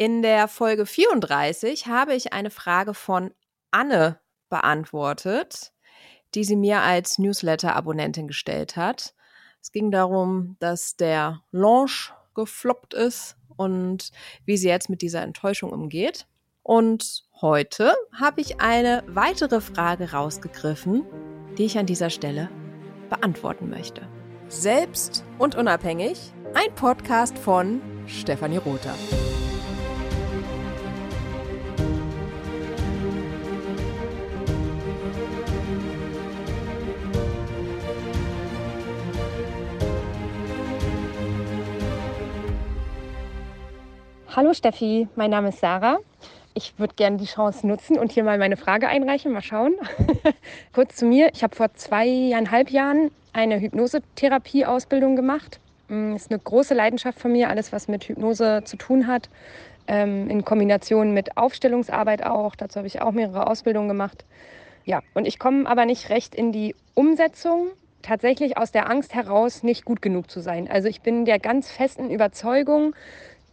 In der Folge 34 habe ich eine Frage von Anne beantwortet, die sie mir als Newsletter-Abonnentin gestellt hat. Es ging darum, dass der Launch gefloppt ist und wie sie jetzt mit dieser Enttäuschung umgeht. Und heute habe ich eine weitere Frage rausgegriffen, die ich an dieser Stelle beantworten möchte. Selbst und unabhängig, ein Podcast von Stefanie Rother. Hallo Steffi, mein Name ist Sarah. Ich würde gerne die Chance nutzen und hier mal meine Frage einreichen. Mal schauen. Kurz zu mir. Ich habe vor zweieinhalb Jahren eine Hypnosetherapie-Ausbildung gemacht. Das mm, ist eine große Leidenschaft von mir, alles, was mit Hypnose zu tun hat. Ähm, in Kombination mit Aufstellungsarbeit auch. Dazu habe ich auch mehrere Ausbildungen gemacht. Ja, und ich komme aber nicht recht in die Umsetzung. Tatsächlich aus der Angst heraus, nicht gut genug zu sein. Also ich bin der ganz festen Überzeugung,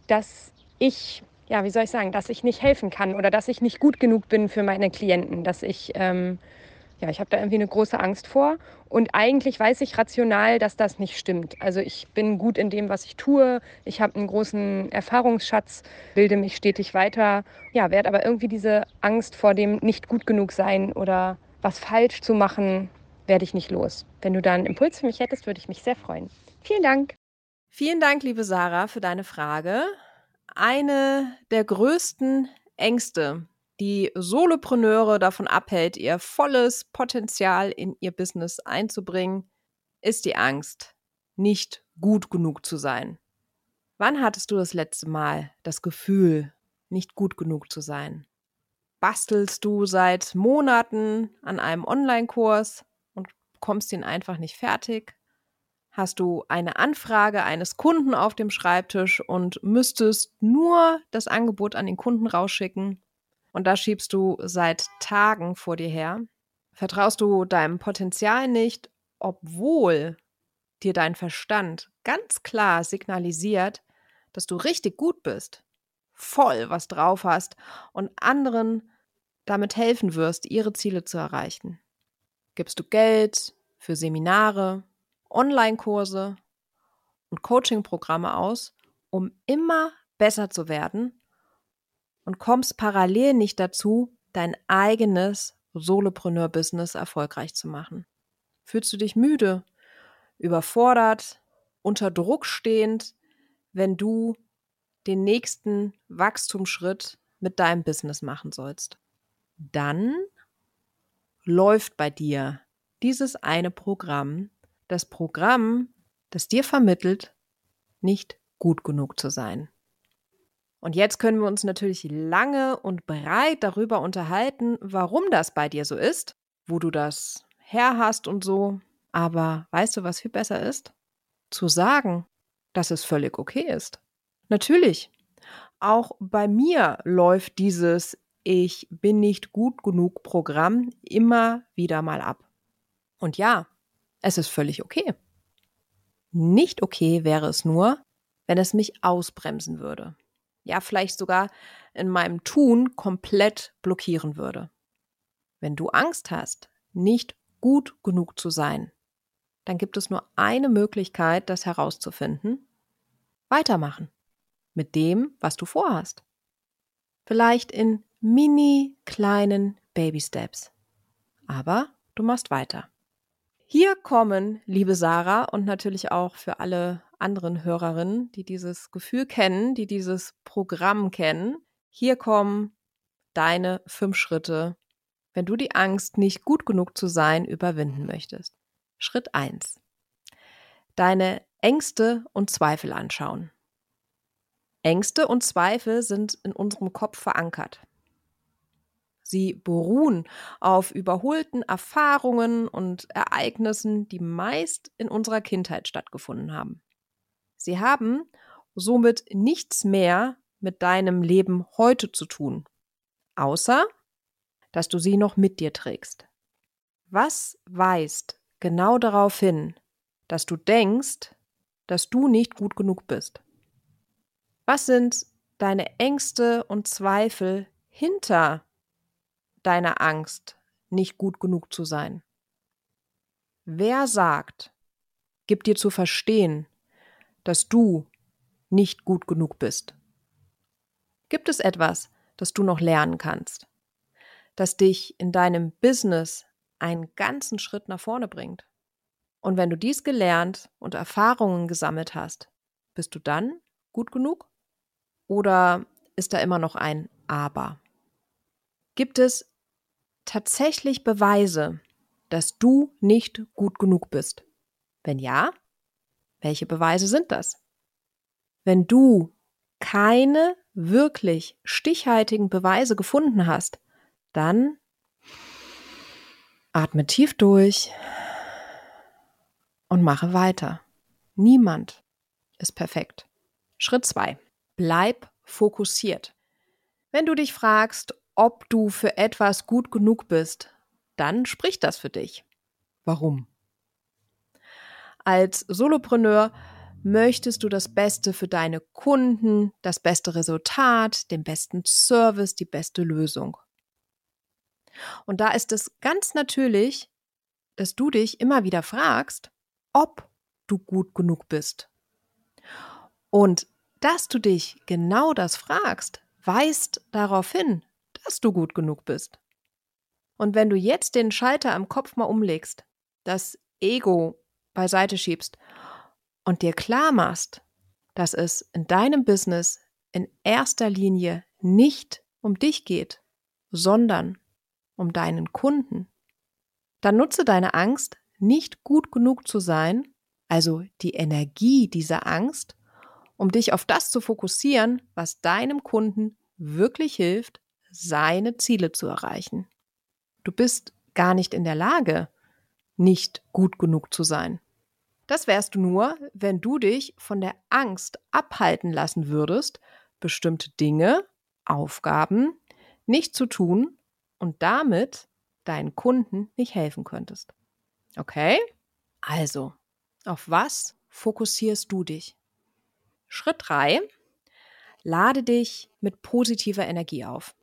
dass ich, ja, wie soll ich sagen, dass ich nicht helfen kann oder dass ich nicht gut genug bin für meine Klienten, dass ich, ähm, ja, ich habe da irgendwie eine große Angst vor. Und eigentlich weiß ich rational, dass das nicht stimmt. Also ich bin gut in dem, was ich tue. Ich habe einen großen Erfahrungsschatz, bilde mich stetig weiter. Ja, werde aber irgendwie diese Angst vor dem nicht gut genug sein oder was falsch zu machen, werde ich nicht los. Wenn du da einen Impuls für mich hättest, würde ich mich sehr freuen. Vielen Dank. Vielen Dank, liebe Sarah, für deine Frage eine der größten Ängste, die Solopreneure davon abhält, ihr volles Potenzial in ihr Business einzubringen, ist die Angst, nicht gut genug zu sein. Wann hattest du das letzte Mal das Gefühl, nicht gut genug zu sein? Bastelst du seit Monaten an einem Online-Kurs und kommst ihn einfach nicht fertig? Hast du eine Anfrage eines Kunden auf dem Schreibtisch und müsstest nur das Angebot an den Kunden rausschicken. Und da schiebst du seit Tagen vor dir her. Vertraust du deinem Potenzial nicht, obwohl dir dein Verstand ganz klar signalisiert, dass du richtig gut bist, voll was drauf hast und anderen damit helfen wirst, ihre Ziele zu erreichen. Gibst du Geld für Seminare, Online-Kurse und Coaching-Programme aus, um immer besser zu werden und kommst parallel nicht dazu, dein eigenes Solopreneur-Business erfolgreich zu machen. Fühlst du dich müde, überfordert, unter Druck stehend, wenn du den nächsten Wachstumsschritt mit deinem Business machen sollst? Dann läuft bei dir dieses eine Programm das Programm, das dir vermittelt, nicht gut genug zu sein. Und jetzt können wir uns natürlich lange und breit darüber unterhalten, warum das bei dir so ist, wo du das her hast und so. Aber weißt du, was viel besser ist? Zu sagen, dass es völlig okay ist. Natürlich, auch bei mir läuft dieses Ich bin nicht gut genug Programm immer wieder mal ab. Und ja, es ist völlig okay. Nicht okay wäre es nur, wenn es mich ausbremsen würde. Ja, vielleicht sogar in meinem Tun komplett blockieren würde. Wenn du Angst hast, nicht gut genug zu sein, dann gibt es nur eine Möglichkeit, das herauszufinden. Weitermachen. Mit dem, was du vorhast. Vielleicht in mini kleinen Baby Steps. Aber du machst weiter. Hier kommen, liebe Sarah, und natürlich auch für alle anderen Hörerinnen, die dieses Gefühl kennen, die dieses Programm kennen, hier kommen deine fünf Schritte, wenn du die Angst, nicht gut genug zu sein, überwinden möchtest. Schritt eins: Deine Ängste und Zweifel anschauen. Ängste und Zweifel sind in unserem Kopf verankert. Sie beruhen auf überholten Erfahrungen und Ereignissen, die meist in unserer Kindheit stattgefunden haben. Sie haben somit nichts mehr mit deinem Leben heute zu tun, außer dass du sie noch mit dir trägst. Was weist genau darauf hin, dass du denkst, dass du nicht gut genug bist? Was sind deine Ängste und Zweifel hinter deiner Angst, nicht gut genug zu sein? Wer sagt, gibt dir zu verstehen, dass du nicht gut genug bist? Gibt es etwas, das du noch lernen kannst, das dich in deinem Business einen ganzen Schritt nach vorne bringt? Und wenn du dies gelernt und Erfahrungen gesammelt hast, bist du dann gut genug? Oder ist da immer noch ein Aber? Gibt es tatsächlich Beweise, dass du nicht gut genug bist? Wenn ja, welche Beweise sind das? Wenn du keine wirklich stichhaltigen Beweise gefunden hast, dann atme tief durch und mache weiter. Niemand ist perfekt. Schritt zwei: Bleib fokussiert. Wenn du dich fragst, ob du für etwas gut genug bist, dann spricht das für dich. Warum? Als Solopreneur möchtest du das Beste für deine Kunden, das beste Resultat, den besten Service, die beste Lösung. Und da ist es ganz natürlich, dass du dich immer wieder fragst, ob du gut genug bist. Und dass du dich genau das fragst, weist darauf hin, dass du gut genug bist. Und wenn du jetzt den Schalter am Kopf mal umlegst, das Ego beiseite schiebst und dir klar machst, dass es in deinem Business in erster Linie nicht um dich geht, sondern um deinen Kunden, dann nutze deine Angst nicht gut genug zu sein, also die Energie dieser Angst, um dich auf das zu fokussieren, was deinem Kunden wirklich hilft, seine Ziele zu erreichen. Du bist gar nicht in der Lage, nicht gut genug zu sein. Das wärst du nur, wenn du dich von der Angst abhalten lassen würdest, bestimmte Dinge, Aufgaben nicht zu tun und damit deinen Kunden nicht helfen könntest. Okay? Also, auf was fokussierst du dich? Schritt 3. Lade dich mit positiver Energie auf.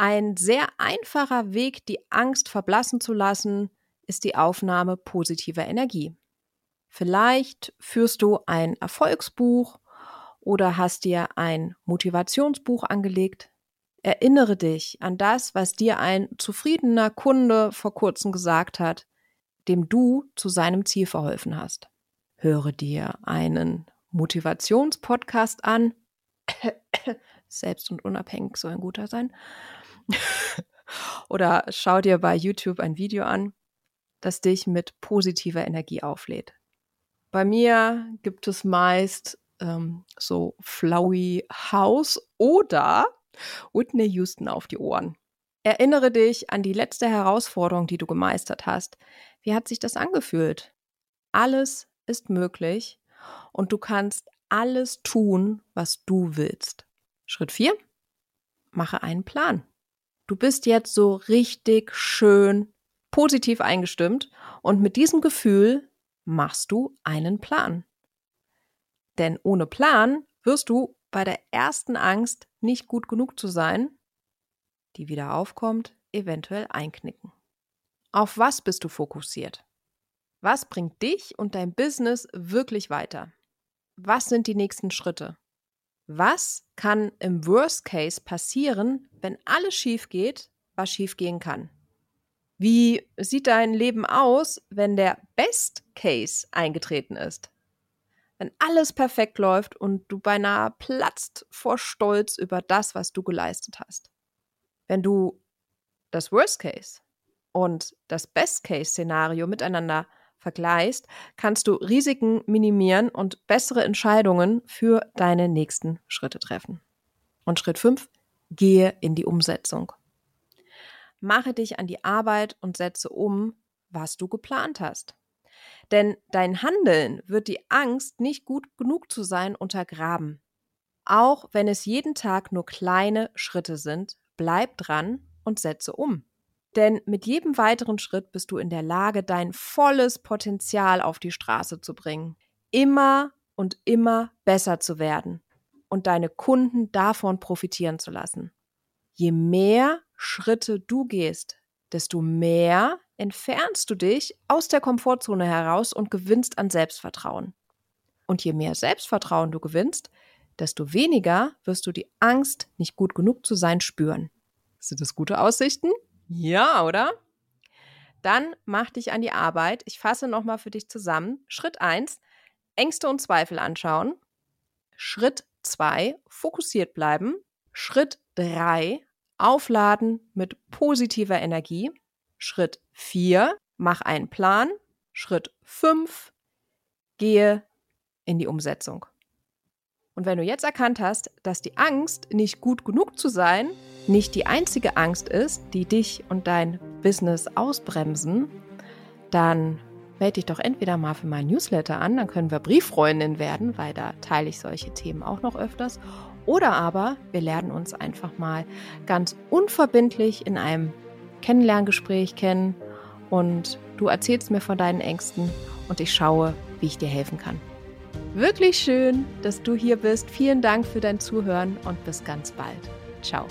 Ein sehr einfacher Weg, die Angst verblassen zu lassen, ist die Aufnahme positiver Energie. Vielleicht führst du ein Erfolgsbuch oder hast dir ein Motivationsbuch angelegt. Erinnere dich an das, was dir ein zufriedener Kunde vor kurzem gesagt hat dem du zu seinem Ziel verholfen hast. Höre dir einen Motivationspodcast an. Selbst und unabhängig soll ein guter sein. Oder schau dir bei YouTube ein Video an, das dich mit positiver Energie auflädt. Bei mir gibt es meist ähm, so Flowey House oder Whitney Houston auf die Ohren. Erinnere dich an die letzte Herausforderung, die du gemeistert hast. Wie hat sich das angefühlt? Alles ist möglich und du kannst alles tun, was du willst. Schritt 4. Mache einen Plan. Du bist jetzt so richtig schön positiv eingestimmt und mit diesem Gefühl machst du einen Plan. Denn ohne Plan wirst du bei der ersten Angst, nicht gut genug zu sein, die wieder aufkommt, eventuell einknicken. Auf was bist du fokussiert? Was bringt dich und dein Business wirklich weiter? Was sind die nächsten Schritte? Was kann im Worst Case passieren, wenn alles schief geht, was schief gehen kann? Wie sieht dein Leben aus, wenn der Best Case eingetreten ist? Wenn alles perfekt läuft und du beinahe platzt vor Stolz über das, was du geleistet hast. Wenn du das Worst Case und das Best-Case-Szenario miteinander vergleichst, kannst du Risiken minimieren und bessere Entscheidungen für deine nächsten Schritte treffen. Und Schritt 5, gehe in die Umsetzung. Mache dich an die Arbeit und setze um, was du geplant hast. Denn dein Handeln wird die Angst, nicht gut genug zu sein, untergraben. Auch wenn es jeden Tag nur kleine Schritte sind, bleib dran und setze um. Denn mit jedem weiteren Schritt bist du in der Lage, dein volles Potenzial auf die Straße zu bringen. Immer und immer besser zu werden. und deine Kunden davon profitieren zu lassen. Je mehr Schritte du gehst, desto mehr entfernst du dich aus der Komfortzone heraus und gewinnst an Selbstvertrauen. Und je mehr Selbstvertrauen du gewinnst, desto weniger wirst du die Angst, nicht gut genug zu sein, spüren. Sind das gute Aussichten? Ja, oder? Dann mach dich an die Arbeit. Ich fasse nochmal für dich zusammen. Schritt 1, Ängste und Zweifel anschauen. Schritt 2, fokussiert bleiben. Schritt 3, aufladen mit positiver Energie. Schritt 4, mach einen Plan. Schritt 5, gehe in die Umsetzung. Und wenn du jetzt erkannt hast, dass die Angst, nicht gut genug zu sein, nicht die einzige Angst ist, die dich und dein Business ausbremsen, dann melde dich doch entweder mal für mein Newsletter an, dann können wir Brieffreundin werden, weil da teile ich solche Themen auch noch öfters. Oder aber wir lernen uns einfach mal ganz unverbindlich in einem Kennenlerngespräch kennen und du erzählst mir von deinen Ängsten und ich schaue, wie ich dir helfen kann. Wirklich schön, dass du hier bist. Vielen Dank für dein Zuhören und bis ganz bald. Ciao.